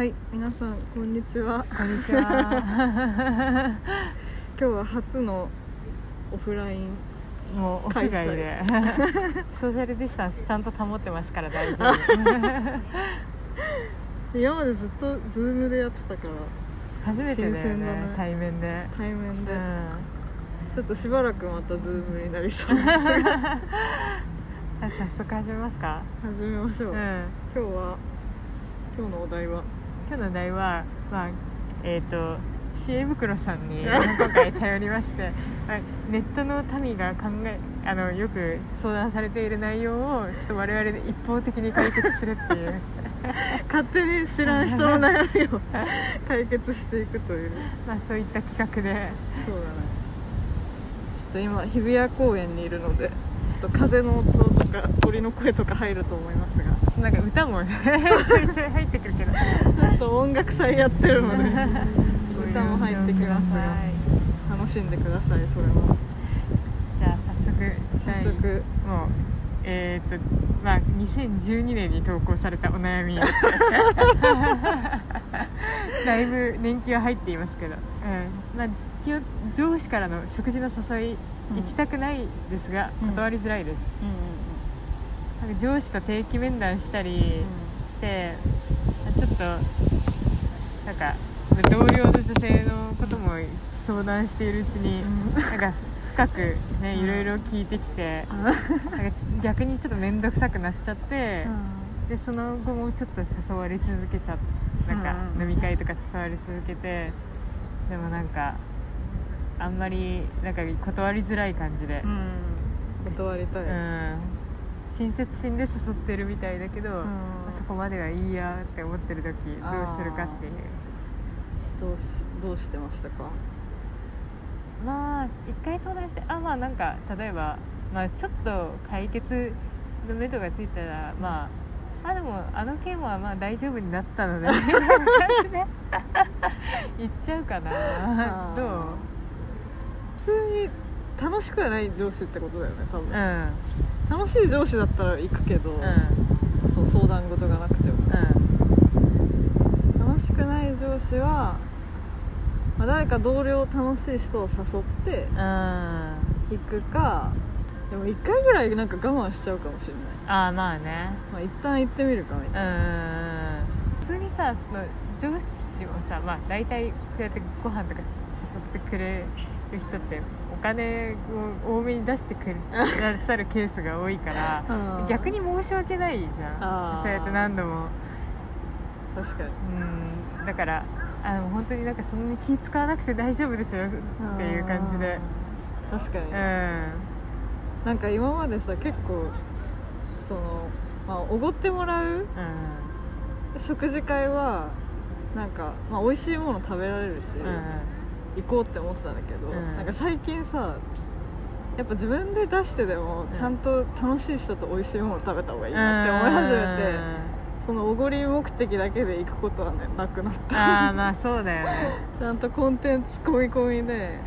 はい皆さんこんにちは。こんにちは。今日は初のオフラインもう屋外で。ソーシャルディスタンスちゃんと保ってますから大丈夫。今までずっとズームでやってたから初めてだよ新鮮だね。ね対面で。対面で、うん。ちょっとしばらくまたズームになりそうです。が早速始めますか。始めましょう、うん。今日は今日のお題は？今日の題はまあえっ、と知恵袋さんに 今回頼りまして、まあネットの民が考えあのよく相談されている内容をちょっと我々で一方的に解決するっていう。勝手に知らん人の悩みを 解決していくという。まあそういった企画で。そうだね。ちょっと今日比谷公園にいるのでちょっと風の音とか鳥の声とか入ると思いますがなんか歌もね。ちょいちょい入ってくるけど。ちょっと音楽祭やってるの で歌も入ってきます。がはい。楽しんでくださいそれも。じゃあ早速。第早速もうえっ、とまあ2012年に投稿されたお悩み。だいぶ年季は入っていますけど、うん。まあ、上司からの食事の誘い行きたくないですが、うん。断りづらいです、なんか上司と定期面談したりして、ちょっとなんか同僚の女性のことも相談しているうちに、なんか深くねうん。いろいろ聞いてきて、うん。なんかち逆にちょっと面倒くさくなっちゃって、でその後もちょっと誘われ続けちゃなんかうん。飲み会とか誘われ続けてでもなんかあんまりなんか断りづらい感じで。う、ん。断りたい、うん親切心で誘ってるみたいだけど、うん。まあそこまではいいやって思ってる時どうするかっていう。どうしどうしてましたか？まあ一回相談してあまあなんか例えば、まあ、ちょっと解決の目処がついたらまああでもあの件はまあ大丈夫になったのでみたいな感じで。言っちゃうかな。どう？普通に楽しくはない上司ってことだよね多分、うん楽しい上司だったら行くけど、うん。そう相談事がなくても。うん。楽しくない上司は、まあ、誰か同僚楽しい人を誘って行くかでも1回ぐらいなんか我慢しちゃうかもしれない。あまあね。まあ一旦行ってみるかみたいな、うん普通にさその上司もさまあ大体こうやってご飯とか誘ってくれる人ってお金を多めに出してくださるケースが多いからうん。逆に申し訳ないじゃん。そうやって何度も。確かに。うん。だからあの本当になんかそんなに気使わなくて大丈夫ですよっていう感じで。うん。確かに、うん。なんか今までさ結構そのまあおごってもらううん。食事会はなんか、まあ、美味しいもの食べられるし、行こうって思ってたんだけど、うん。なんか最近さやっぱ自分で出してでもうん。ちゃんと楽しい人と美味しいもの食べた方がいいなって思い始めて、そのおごり目的だけで行くことはねなくなっあた。あまあそうだよね。ちゃんとコンテンツ込み込みで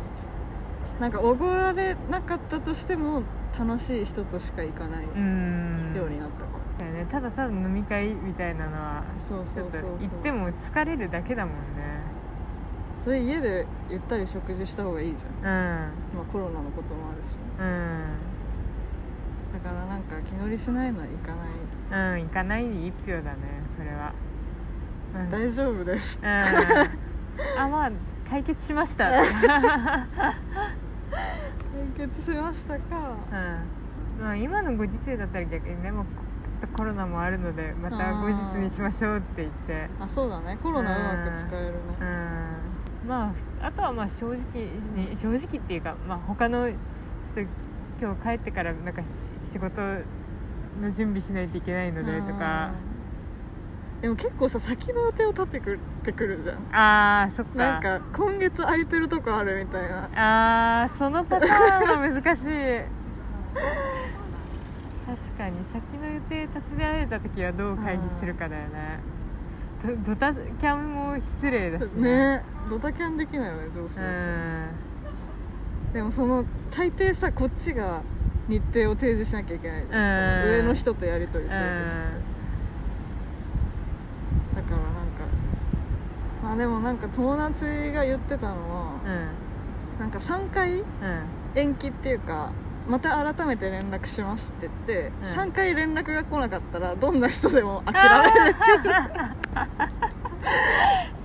なんかおごられなかったとしても楽しい人としか行かないうん。ようになったかだよね。ただただ飲み会みたいなのはら、そうちょっとそう。そうそう行っても疲れるだけだもんねそれ家でゆったり食事した方がいいじゃん、うん。まあ、コロナのこともあるし。うん。だからなんか気乗りしないのは行かない。うん行かないに一票だねそれは。うん、うん、大丈夫です。あまあ解決しました。解決しましたか。うん。まあ今のご時世だったら逆にねもうちょっとコロナもあるのでまた後日にしましょうって言って。あそうだね。コロナうまく使えるね。うんまああとはまあ正直に正直っていうか、まあ、他のちょっと今日帰ってからなんか仕事の準備しないといけないのでとか。うんでも結構さ先の予定を立てくってくるじゃん。ああそっか。なんか今月空いてるとこあるみたいな。あーそのパターンは難しい。確かに先の予定立てられた時はどう回避するかだよねドドタキャンも失礼だしね。ドタキャンできないよね上司でもその大抵さこっちが日程を提示しなきゃいけない上の人とやり取りするうんとだからなんかまあでもなんか友達が言ってたのはうん。なんか3回うん延期っていうかまた改めて連絡しますって言って、うん。3回連絡が来なかったらどんな人でも諦めるって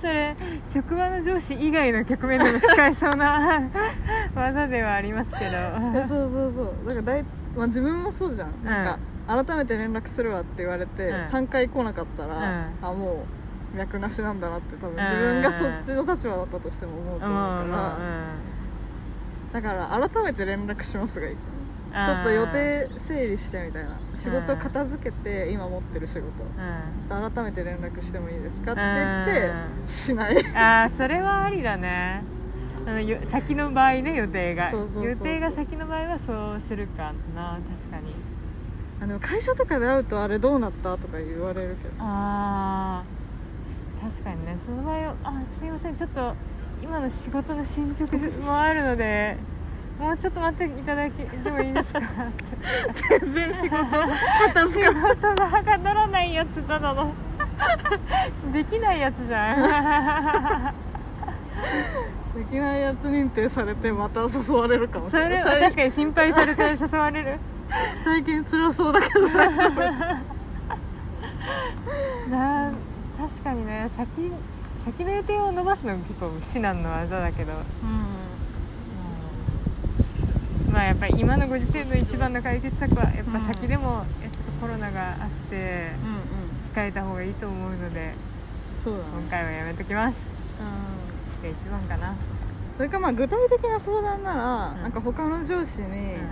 それ職場の上司以外の局面でも使えそうな 技ではありますけど。いやそうそうそう。だからだい、まあ、自分もそうじゃん、なんか改めて連絡するわって言われて、うん。3回来なかったら、うん。あもう脈なしなんだなって多分うん。自分がそっちの立場だったとしても思うとうん思うから、うんだから改めて連絡しますがいいちょっと予定整理してみたいな。仕事片付けて今持ってる仕事。うん。ちょっと改めて連絡してもいいですかって言ってしない。ああそれはありだね。あのよ先の場合ね予定が。予定が先の場合はそうするかな確かに。あでも会社とかで会うとあれどうなったとか言われるけど。あー。確かにねその場合はあすいませんちょっと今の仕事の進捗もあるのでもうちょっと待っていただきでもいいですか全然仕事仕か。事がはかどらないやつただの。できないやつじゃん。できないやつ認定されてまた誘われるかもしそれない。れは確かに心配されて誘われる。最近辛そうだけど。大丈夫な確かにね先先の予定を伸ばすのが結構至難の技だけど、まあやっぱり今のご時世の一番の解決策はやっぱ先でも、いやちょっとコロナがあってうんうん。控えた方がいいと思うのでそうだね。今回はやめときます。うん。が一番かな、それかまあ具体的な相談なら、うん。なんか他の上司にうん。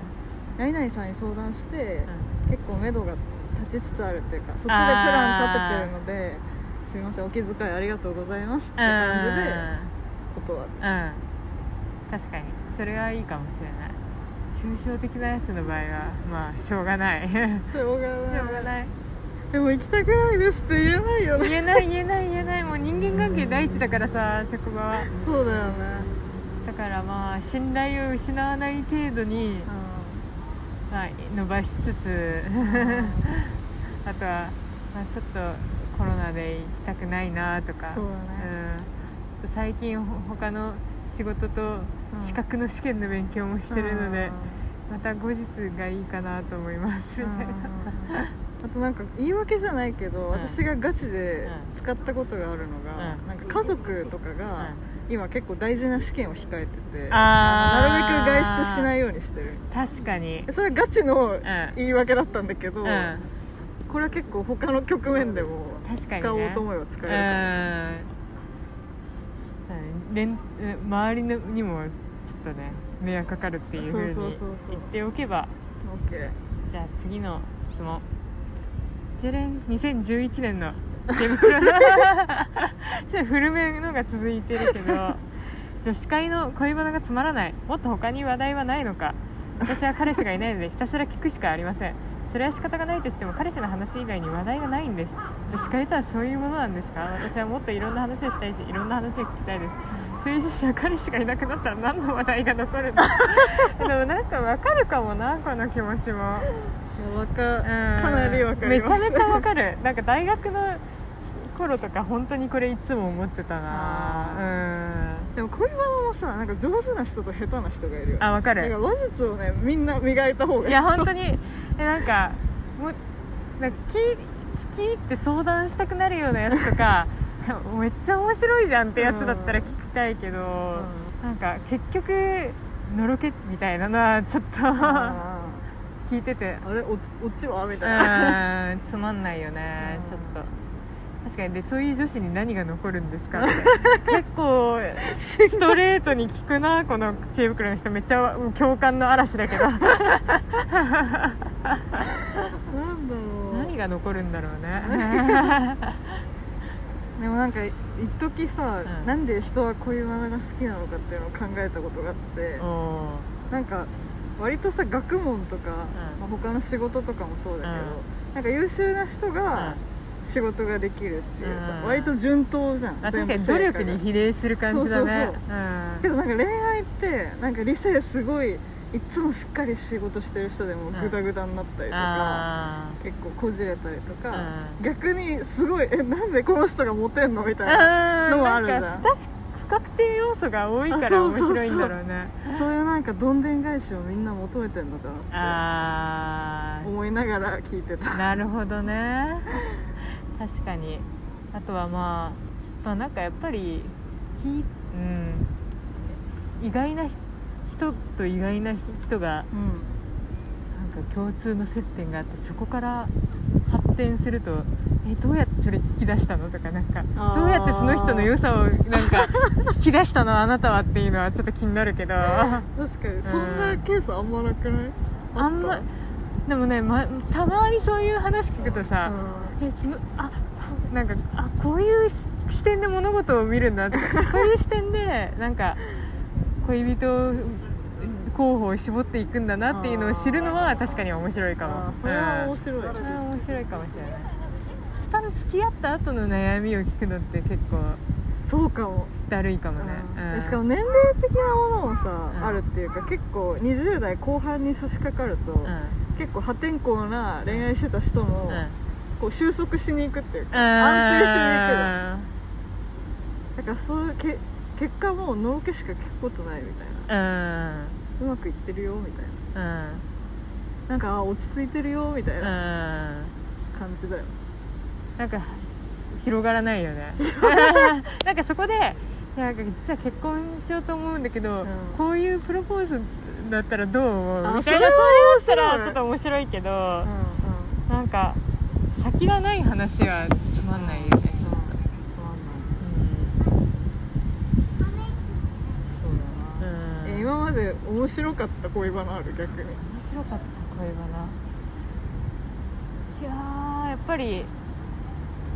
何々さんに相談して、う結構目処が立ちつつあるっていうかそっちでプラン立ててるのですいません。お気遣いありがとうございますって感じで断る。うん、うん、確かに。それはいいかもしれない。抽象的なやつの場合はまあしょうがない。しょしょうがない。うがない。でも行きたくないですって言えないよね。言えない言えない言えない。もう人間関係第一だからさ職場は。そうだよね。だからまあ信頼を失わない程度に、まあ、伸ばしつつ。あとは、まあ、ちょっとコロナで行きたくないなとか。そうだね。ん、ちょっと最近ほ他の仕事とうん資格の試験の勉強もしてるので、また後日がいいかなと思います。うんみたいな、あとなんか言い訳じゃないけど、ん。私がガチでうん。使ったことがあるのが、うん。なんか家族とかが、今結構大事な試験を控えててなるべく外出しないようにしてる。確かに。それはガチのん。言い訳だったんだけど、うんこれは結構他の局面でも使おうと思えば使えるうん連周りのにもちょっとね迷惑かかるっていうふうにそうそうそうそう。言っておけばじゃあ次の質問。じゃれん2011年の手 袋ちょっと古めのが続いてるけど女子会の恋バナがつまらない。もっと他に話題はないのか。私は彼氏がいないのでひたすら聞くしかありませんそれは仕方がないとしても彼氏の話以外に話題がないんです。女子会とはそういうものなんですか？私はもっといろんな話をしたいしいろんな話を聞きたいです。そういう女子は彼氏がいなくなったら何の話題が残るんだ でもなんかわかるかもなこの気持ちも。わかうん。かなりわかります。めちゃめちゃわかる。なんか大学の頃とか本当にこれいつも思ってたな。うんでも恋バナもさなんか上手な人と下手な人がいるよあわかる。だから話術をねみんな磨いた方がいい。いや本当に。えなんかもうなんか聞い聞き入って相談したくなるようなやつとか めっちゃ面白いじゃんってやつだったら聞きたいけど、なんか結局のろけみたいなのはちょっとあ 聞いてて。ーあれおオチは？みたいな。うんつまんないよねうん。ちょっと確かに。でそういう女子に何が残るんですか？っ て結構ストレートに聞くなこの知恵袋の人。めっちゃ共感の嵐だけど。なんだろう。何が残るんだろうね。でもなんか一時さ、うん。なんで人は恋バナが好きなのかっていうのを考えたことがあって、おなんか割とさ学問とか、まあ、他の仕事とかもそうだけど、なんか優秀な人が仕事ができるっていうさ、うん。割と順当じゃんあ確かに努力に比例する感じだね。けどなんか恋愛ってなんか理性すごいいつもしっかり仕事してる人でもうん。グダグダになったりとか、あ結構こじれたりとか、う逆にすごいえなんでこの人がモテんのみたいーなのもあるんだなんか不確定要素が多いから面白いんだろうね。そういうなんかどんでん返しをみんな求めてんのかなっあて思いながら聞いてた。あなるほどね確かに。あとはまあ、まあ、なんかやっぱりひ、うん、意外なひ人と意外な人がうんなんか共通の接点があってそこから発展するとえどうやってそれ聞き出したのとかなんかどうやってその人の良さをなんか 聞き出したのあなたはっていうのはちょっと気になるけど。確かに。そんなケースあんまなくない？あんまでもね、ま、たまにそういう話聞くとさ、えそのあなんかあこういうし視点で物事を見るんだ。こういう視点で なんか恋人候補を絞っていくんだなっていうのを知るのは確かに面白いかも。それは面白い、うん。それは面白いかもしれない。単に付き合った後の悩みを聞くのって結構そうかも。だるいかもね、うん。うん。しかも年齢的なものもさ、うん。あるっていうか結構20代後半に差し掛かると、うん。結構破天荒な恋愛してた人も、うんこう収束しに行くっていうか、安安定しに行くだからそういうけ結果もうのろけしか聞くことないみたいな。うまくいってるよみたいな。うん。なんかあ落ち着いてるよみたいうん。な感じだよ、なんか広がらないよね。なんかそこでいやなんか実は結婚しようと思うんだけど、うん。こういうプロポーズだったらどう思う？あみたいなそそれれは面白いだったらちょっと面白いけど、うんうん。なんか先がない話はつまんないよね、つまん。ないそうだな、うんえ今まで面白かった恋バナある？逆に。面白かった恋バナ。いやーやっぱり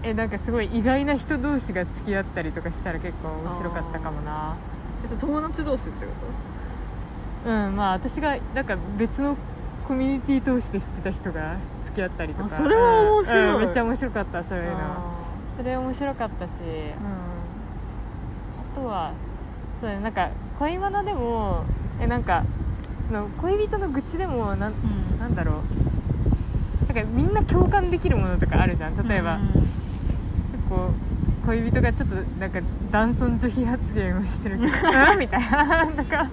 えなんかすごい意外な人同士が付き合ったりとかしたら結構面白かったかもな。え友達同士ってこうんまあ私がなんか別のコミュニティ通して知ってた人が付き合ったりとか。あそれは面白い。うんうんめっちゃ面白かったそういうの。それ面白かったし。ーあとはそうなんか恋バナでもえなんかその恋人の愚痴でもなんうん。なんだろう。なんかみんな共感できるものとかあるじゃん。例えば、うん。結構恋人がちょっとなんか男尊女卑発言をしてるけどうんみたいな。なんか。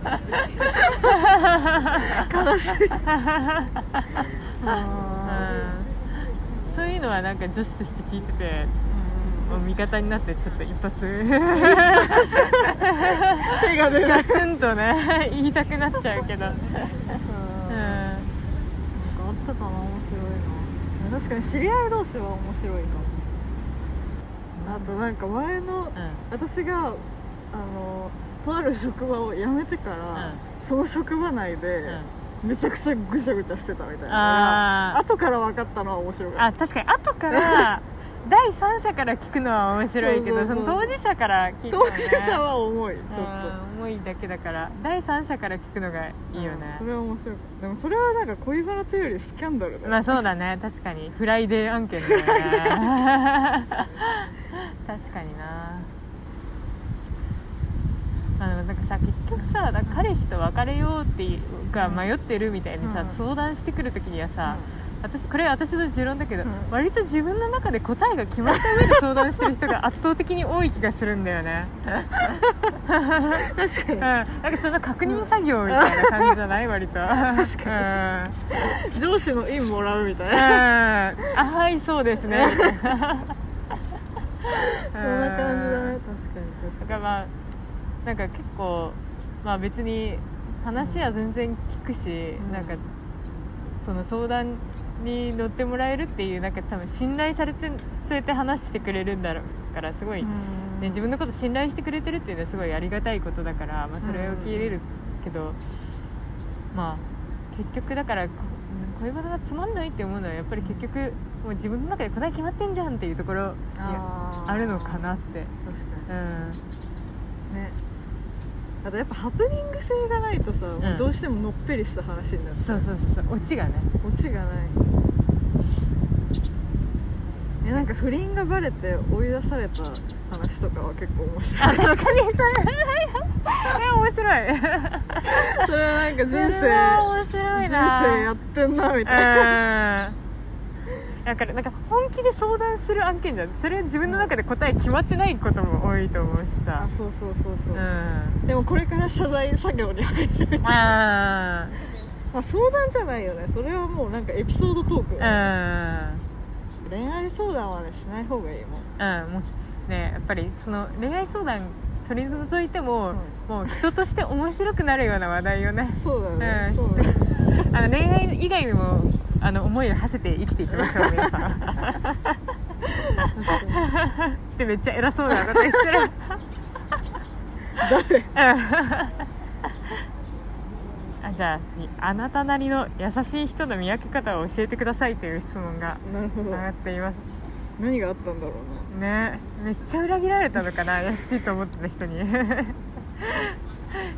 悲しいうんそういうのはなんか女子として聞いててもう味方になってちょっと一発。手が出ないガツンとね言いたくなっちゃうけど、うん、なんかあったかな？面白いな。確かに知り合い同士は面白いかもあとなんか前の私があのとある職場を辞めてから、その職場内でめちゃくちゃぐちゃぐちゃしてたみたいな後から分かったのは面白かっあ確かに後から 第三者から聞くのは面白いけどその当事者から聞たくの、ね、当事者は重いちょっと。うん重いだけだから第三者から聞くのがいいよね。それは面白い。でもそれはなんか恋バナというよりスキャンダルだよ、まあそうだね。確かに。フライデー案件だよね確かにな。あのなんかさ結局さだ彼氏と別れようっていうかうん。迷ってるみたいにさ、うん。相談してくる時にはさ、私これは私の持論だけど、うん。割と自分の中で答えが決まった上で相談してる人が 圧倒的に多い気がするんだよね。確かに。うん、なんかその確認作業みたいな感じじゃない？割と。確か上司の印もらうみたいうん、なあはいそうですね そんな感じだね。確かに。だ確かからまあなんか結構まあ別に話は全然聞くし、うん。なんかその相談に乗ってもらえるっていうなんか多分信頼されてそうやって話してくれるんだろうからすごい、にね、自分のこと信頼してくれてるっていうのはすごいありがたいことだから、まあ、それを受け入れるけど、まあ結局だからこ恋バナがつまんないって思うのはやっぱり結局もう自分の中で答え決まってんじゃんっていうところにあー。あるのかなって、確かうん、にね。あとやっぱハプニング性がないとさ、もうどうしてものっぺりした話になっちゃそうそうそうそう。オチがね。オチがない。えなんか不倫がバレて追い出された話とかは結構面白い。あ確かにそれ。え面白い。それはなんか人生は面白い人な生やってんなみたいな。うんだからなんか本気で相談する案件じゃん。それは自分の中で答え決まってないことも多いと思うしさ。あそうそうそうそう。う、ん。でもこれから謝罪作業に入る。みたいなあ まあ相談じゃないよね。それはもうなんかエピソードトーク、ー恋愛相談はねしない方がいいもん。うん。うんもうねやっぱりその恋愛相談取り除いても、もう人として面白くなるような話題をね。そうだね、うん。そうだね。あの恋愛以外にもあの思いを馳せて生きていきましょう皆さん。ってめっちゃ偉そうなこと言ってる。誰？あじゃあ次あなたなりの優しい人の見分け方を教えてくださいという質問が上がっています何があったんだろうねねめっちゃ裏切られたのかな優しいと思ってた人に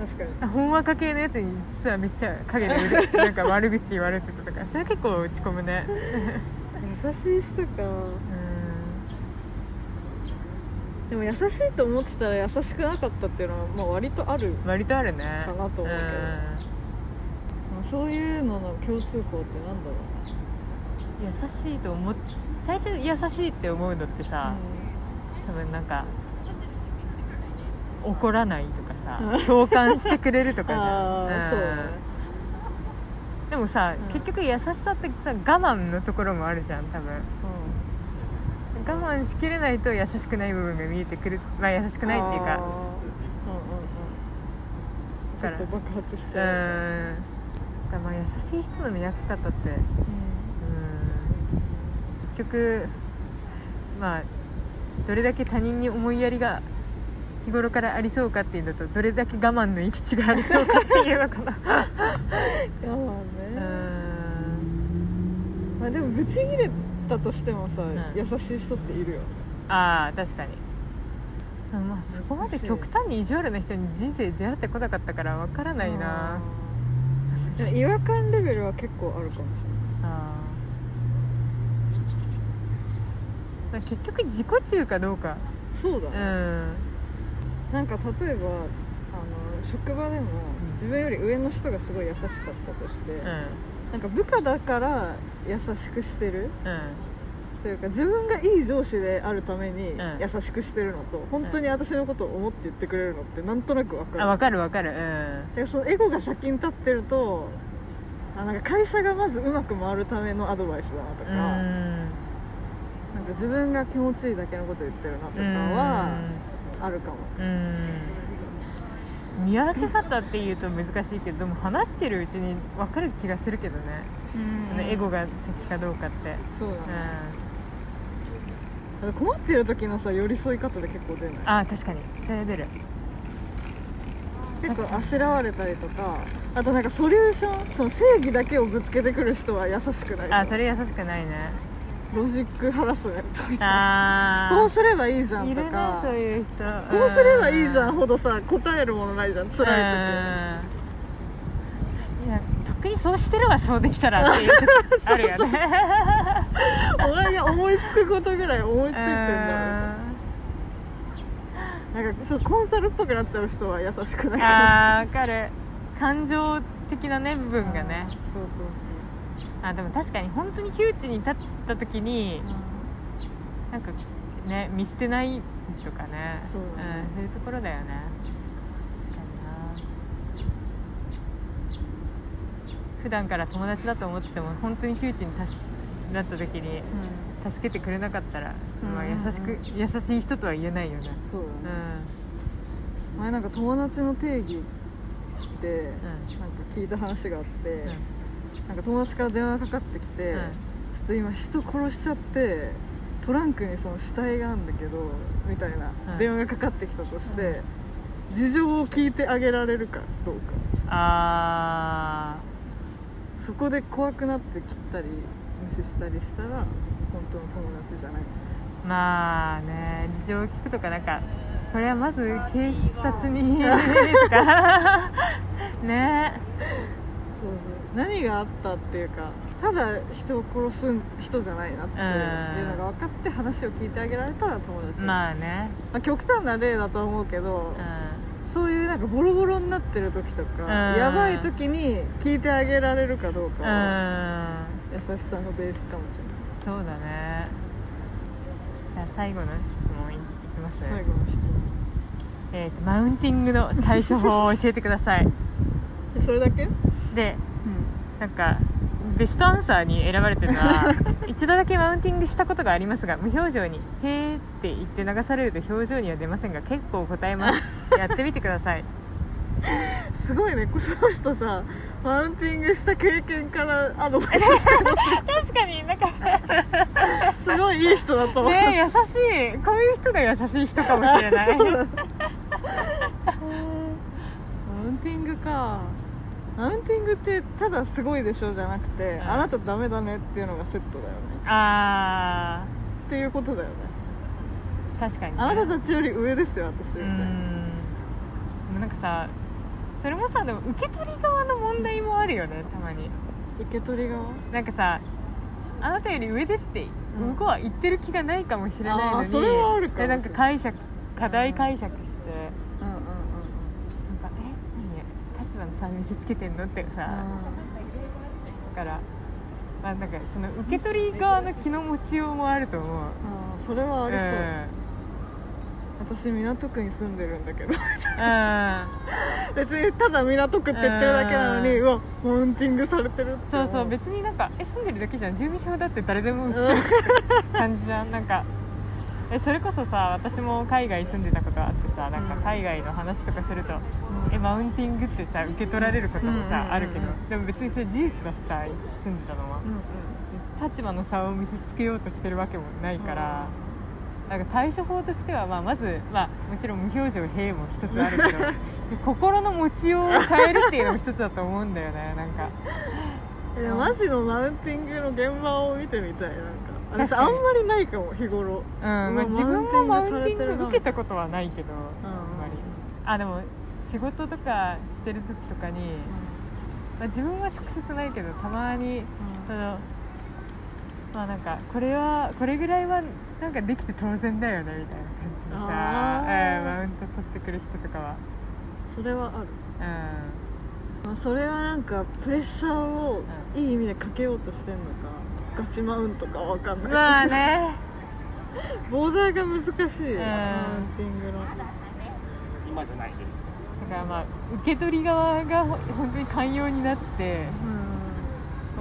確かに。ほんわか系のやつに実はめっちゃ陰で なんか悪口言われてたとかそれ結構落ち込むね。優しい人か。うでも優しいと思ってたら優しくなかったっていうのは、まあ、割とある、ん割とあるね。かなと思うけど。ん。まあ、そういうのの共通項ってなんだろ優しいと思っ最初優しいって思うのってうさな、、多分なんか怒らないとかさうん。共感してくれるとかじゃん。そうでもさ、うん。結局優しさってさ我慢のところもあるじゃん多分。我慢しきれないと優しくない部分が見えてくるまあ優しくないっていうか。ちょっと爆発しうちゃう、ん。だからまあ優しい人の見分け方ってうん。結局まあどれだけ他人に思いやりが日頃からありそうかっていうのとどれだけ我慢の域地がありそうかっていうのかな。うん、いやまあうね、ん。まあ、でもブチギレたとしてもさ、ん。優しい人っているよね。ああ確かに。まあそこまで極端に意地悪な人に人生出会ってこなかったからわからないな。違和感レベルは結構あるかもしあー。まあ結局自己中かどうか。れないそうだうね、んなんか例えばあの職場でもん。自分より上の人がすごい優しかったとして、うん。なんか部下だから優しくしてるうん。というか自分がいい上司であるためにん。優しくしてるのと、本当に私のことを思って言ってくれるのってなんとなく分かる。あ分かる分かる。うん。でそのエゴが先に立ってるとあなんか会社がまずうまく回るためのアドバイスだなとか、うん。なんか自分が気持ちいいだけのこと言ってるなとかはあるかも、うん。見分け方っていうと難しいけどでも話してるうちに分かる気がするけどね、そのエゴが先かどうかって。そうだね。うん、困ってる時のさ寄り添い方で結構出ない？あ確かに。それ出る。結構あしらわれたりとかあとなんかソリューションその正義だけをぶつけてくる人は優しくないあそれ優しくないねロジックハラスメントみたいな。あこうすればいいじゃんいるねとかそういう人。こうすればいいじゃんうほどさ答えるものないじゃん辛いうん。いやとっくにそうしてるわそうできたらっていう 時あるよね。時お前が思いつくことぐらい思いついてんだうん。なんかちょコンサルっぽくなっちゃう人は優しくないかもしれない。あーわかる。感情的なね部分がね。そうそうそうあでも確かに本当に窮地に立った時にそうなんかね見捨てないとかね。そうだねん、そういうところだよね。確かにな。普段から友達だと思ってても本当に窮地に達しなった時にうん。助けてくれなかったら、まあ、うん。うんうん優しく優しい人とは言えないよね。そううん。前なんか友達の定義でなんか聞いた話があって、なんか友達から電話がかかってきて、うんちょっと今人殺しちゃってトランクにその死体があるんだけどみたいなうん電話がかかってきたとして、事情を聞いてあげられるかどうか。あそこで怖くなって切ったり無視したりしたら本当の友達じゃない。ーまあね事情を聞くとかなんかこれはまず警察に ね。そうそう何があったっていうかただ人を殺す人じゃないなっていうのが分かって話を聞いてあげられたら友達、まあね。まあ極端な例だと思うけどう、ん。そういうなんかボロボロになってる時とか、うん。やばい時に聞いてあげられるかどうかうは、ん。優しさのベースかもしれない。そうだね。じゃあ最後の質問いいきます最後の質問。えーとマウンティングの対処法を教えてください。え それだけ？でなんかベストアンサーに選ばれてるのは 一度だけマウンティングしたことがありますが無表情に「へーって言って流されると表情には出ませんが結構答えます。やってみてください。すごいね。その人さマウンティングした経験からアドバイスしてる 確かになんかのすごいいい人だと思う、ね優しい。こういう人が優しい人かもしれない。そうだマウンティングかマウンティングってただすごいでしょじゃなくて、ん。あなたダメだねっていうのがセットだよね。あっていうことだよね。ー確かに、ね、あなたたちより上ですよ私みたいなうーん。でもなんかさそれもさでも受け取り側の問題もあるよねたまに。受け取り側？なんかさあなたより上ですってうん。向こうは言ってる気がないかもしれないのに、あーそれはあるかなんか解釈課題解釈して、うんうんなんかえ何立場の差見せつけてんのってさ、だから、まあ、なんかその受け取り側の気の持ちようもあると思う。うんあーそれはありそう、うん。私港区に住んでるんだけど。うん。別にただ港区って言ってるだけなのにううわマウンティングされてるって。そうそう思別になんかえ住んでるだけじゃん。住民票だって誰でも移るし感じじゃん。なんかえそれこそさ私も海外住んでたことあってさなんかうん。海外の話とかすると、うんえマウンティングってさ受け取られることもさ、あるけどでも別にそれ事実だしさ住んでたのは。うんうん。立場の差を見せつけようとしてるわけもないから、なんか対処法としては、まあ、まず、まあ、もちろん無表情兵も一つあるけど 心の持ちようを変えるっていうのも一つだと思うんだよねなんか。えマジのマウンティングの現場を見てみたいな私あんまりないかも日頃。うんまあ、自分もマウンティング受けたことはないけど、ん。あんまり。あでも仕事とかしてる時とかに、まあ、自分は直接ないけどたまにそのまあなんかこれはこれぐらいはなんかできて当然だよねみたいな感じのさ、あー。うんマウント取ってくる人とかは。それはある、うまあ、それはなんかプレッシャーをいい意味でかけようとしてんのかガチマウントかわかんない。んまあね。ボーダーが難しいマウンティングの。今じゃないです。だからまあ受け取り側がほ本当に寛容になって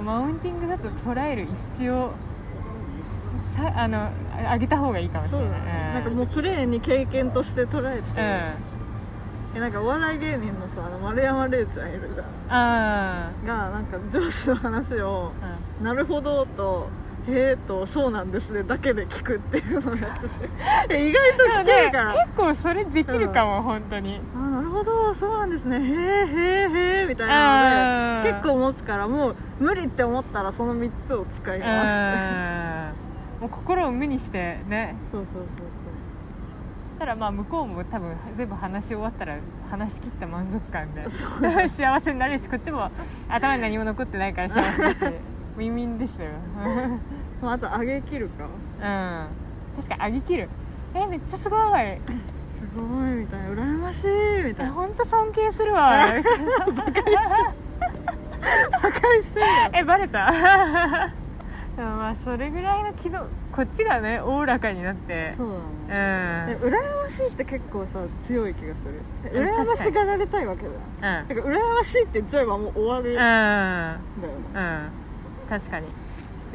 マウンティングだと捉える域地をさあのあ上げた方がいいかもしれない。ね、うん。なんかもうプレーに経験として捉えて、うんえなんかお笑い芸人のさあの丸山礼ちゃんいるじゃん。あがなんか上司の話をー「なるほど」と「へえ」と「そうなんですね」だけで聞くっていうのをやってて。え意外と聞けるから、結構それできるかも、本当に。あなるほどそうなんですね。へえへえへえみたいなので結構持つからもう無理って思ったらその3つを使いうんましてもう心を無にしてね。そうそうそうそしたらまあ向こうも多分全部話し終わったら話し切った満足感で 幸せになるしこっちも頭に何も残ってないから幸せだし ウィンウィンですよ。まああと上げ切るか？うん。確かに上げ切る。えめっちゃすごい。すごいみたいな。羨ましいみたえいな。本当尊敬するわ。みたいなバカにしてるよ。えバレた。まあそれぐらいの気のこっちがねおおらかになって。そううだね、ん。え羨ましいって結構さ強い気がする。羨ましがられたいわけだ。ようん。だから羨ましいって言っちゃえばもう終わる。ん。だよね。うん。うん確かに。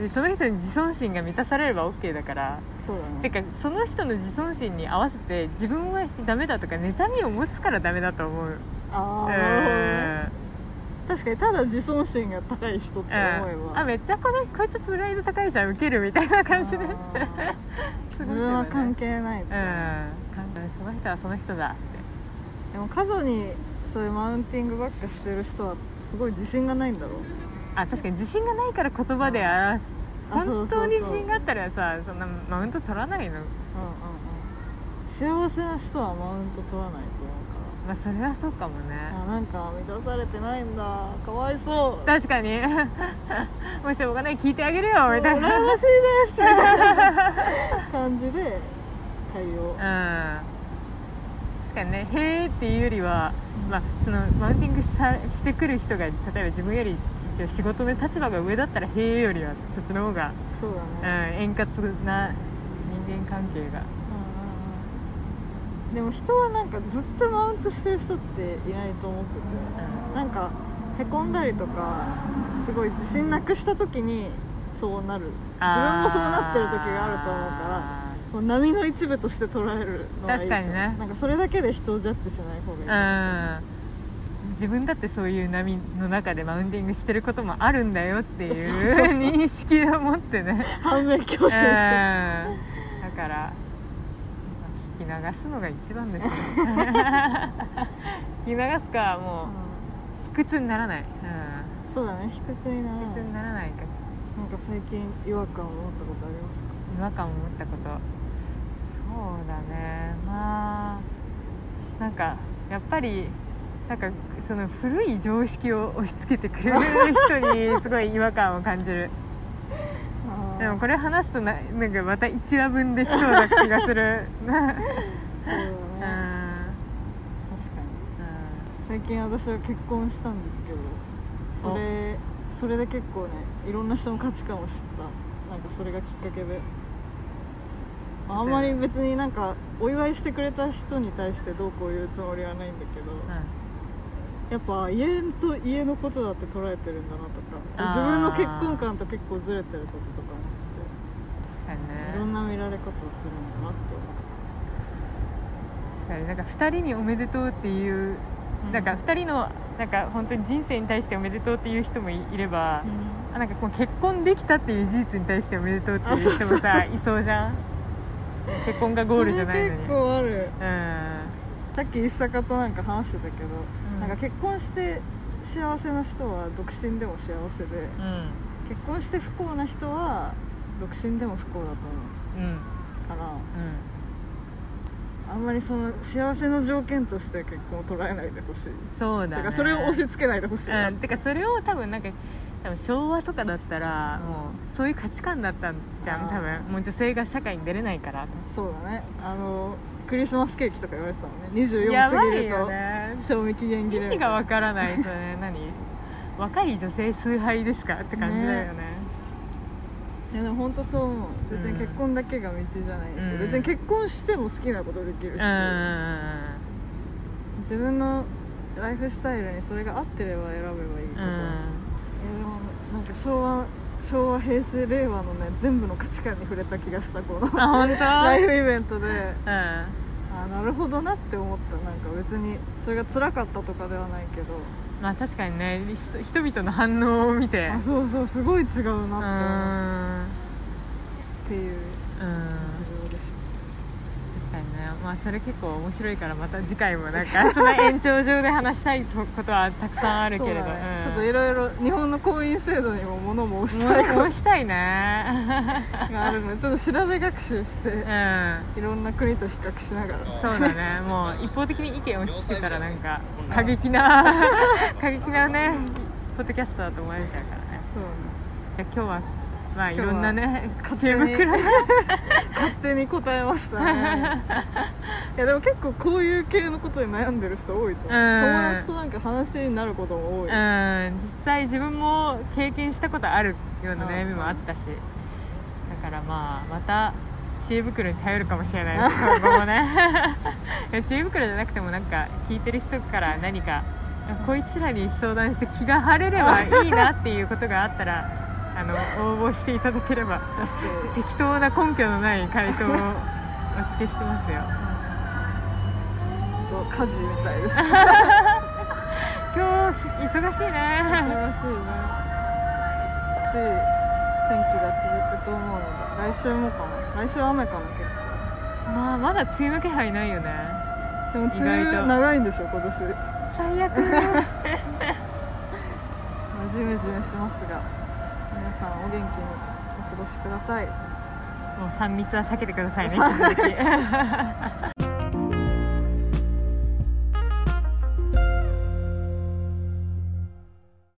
でその人に自尊心が満たされれば OK だから。そうだてねかその人の自尊心に合わせて自分はダメだとか妬みを持つからダメだと思う。ああなるほどね確かにただ自尊心が高い人って思えうん。ばあめっちゃこのこいつプライド高いじゃんウケるみたいな感じで。あー。それは関係ないうん。その人はその人だって。でも過度にそういうマウンティングばっかしてる人はすごい自信がないんだろう。あ確かに自信がないから言葉で表す。あそうそうそう本当に自信があったらさそんなマウント取らないの？うんうんうん。幸せな人はマウント取らないまあそれはそうかもね。あなんか満たされてないんだ。かわいそう。確かに。もうしょうがない。聞いてあげるよみたいな羨ましいです。みたいな感じで対応。うん。確かにね「へえ」っていうよりは、まあ、そのマウンティングさしてくる人が例えば自分より一応仕事の立場が上だったら「へえ」よりはそっちの方が、そううだね、ん、円滑な人間関係がでも人はなんかずっとマウントしてる人っていないと思っててなんかへこんだりとかすごい自信なくした時にそうなる。自分もそうなってる時があると思うからもう波の一部として捉えるのがいい確かにね。なんかそれだけで人をジャッジしない方がいい自分だってそういう波の中でマウンティングしてることもあるんだよっていそう認識を持ってね。反面教師をしてうん。だから、まあ聞き流すのが一番ですね。聞き流すかもう。卑屈にならない、うん、そうだね。卑屈にならない卑屈にならないか。なんか最近違和感を持ったことありますか？違和感を持ったこと。そうだね。まあなんかやっぱりなんかその古い常識を押し付けてくれる人にすごい違和感を感じるでもこれ話すとななんかまた1話分できそうな気がする。うんそうだね。うん。確かに。最近私は結婚したんですけどそれそれで結構ねいろんな人の価値観を知った。なんかそれがきっかけで。あんまり別になんかお祝いしてくれた人に対してどうこう言うつもりはないんだけどやっぱ家と家のことだって捉えてるんだなとか自分の結婚観と結構ずれてることとかかにあっていろんねな見られ方をするんだなって確かに。なんか2人におめでとうっていう思うなんか2人のなんか本当に人生に対しておめでとうっていう人もいいればう、ん。あなんかこう結婚できたっていう事実に対しておめでとうっていう人もさいそうじゃん？結婚がゴールじゃないのに。それ結構ある。うん。さっき一坂となんか話してたけど、うん。なんか結婚して幸せな人は独身でも幸せでうん。結婚して不幸な人は独身でも不幸だと思う。んうん。うからあんまりその幸せの条件として結婚を捉えないでほしい。そうだからそれを押し付けないでほしいな、うん、てかそれを多分なんか多分昭和とかだったらうん。もうそういう価値観だったんじゃんあー。多分。もう女性が社会に出れないから。そうだね。あのクリスマスケーキとか言われてたもんね。24やばい過ぎると賞味期限切れ意味がわからないそれ何？若い女性崇拝ですか？って感じだよねいやでも本当そう思う。別に結婚だけが道じゃないし、うん。別に結婚しても好きなことできるし、うん。自分のライフスタイルにそれが合ってれば選べばいいこと、でもなんか昭和昭和平成令和のね全部の価値観に触れた気がしたこのあ本当？ライフイベントで。うん。あなるほどなって思った。なんか別にそれが辛かったとかではないけどまあ確かにね人人々の反応を見て。あそうそうすごい違ううんなってっていう。うん自分でした確かにねまあそれ結構面白いからまた次回もなんかその延長上で話したいことはたくさんあるけれど、ね。うん。ちょっといろいろ日本の婚姻制度にも物申したいこもうしたいねとがあるのでちょっと調べ学習してうん。いろんな国と比較しながら。そうだね。もう一方的に意見を押し付けたらなんか過激な 過激なねポッドキャストだと思われちゃうからね。そうね。今日はまあいろんなね勝手に勝手に答えましたね。いやでも結構こういう系のことで悩んでる人多いと思う。うん。友達となんか話になることも多い、うん。実際自分も経験したことあるような悩みもあったし。だからまあまた知恵袋に頼るかもしれないです。今後もね。知恵袋じゃなくてもなんか聞いてる人から何かこいつらに相談して気が晴れればいいなっていうことがあったらあの応募していただければ適当な根拠のない回答をお付けしてますよ。ちょっと家事みたいです。今日忙しいね。素晴らしいね。暑い。天気が続くと思うので来週もかな来週雨かな結まあまだ梅雨の気配ないよね。構でも梅雨長いんでしょ今年。最悪。ジメジメしますが皆さんお元気にお過ごしください。もう3密は避けてくださいね。三引き続き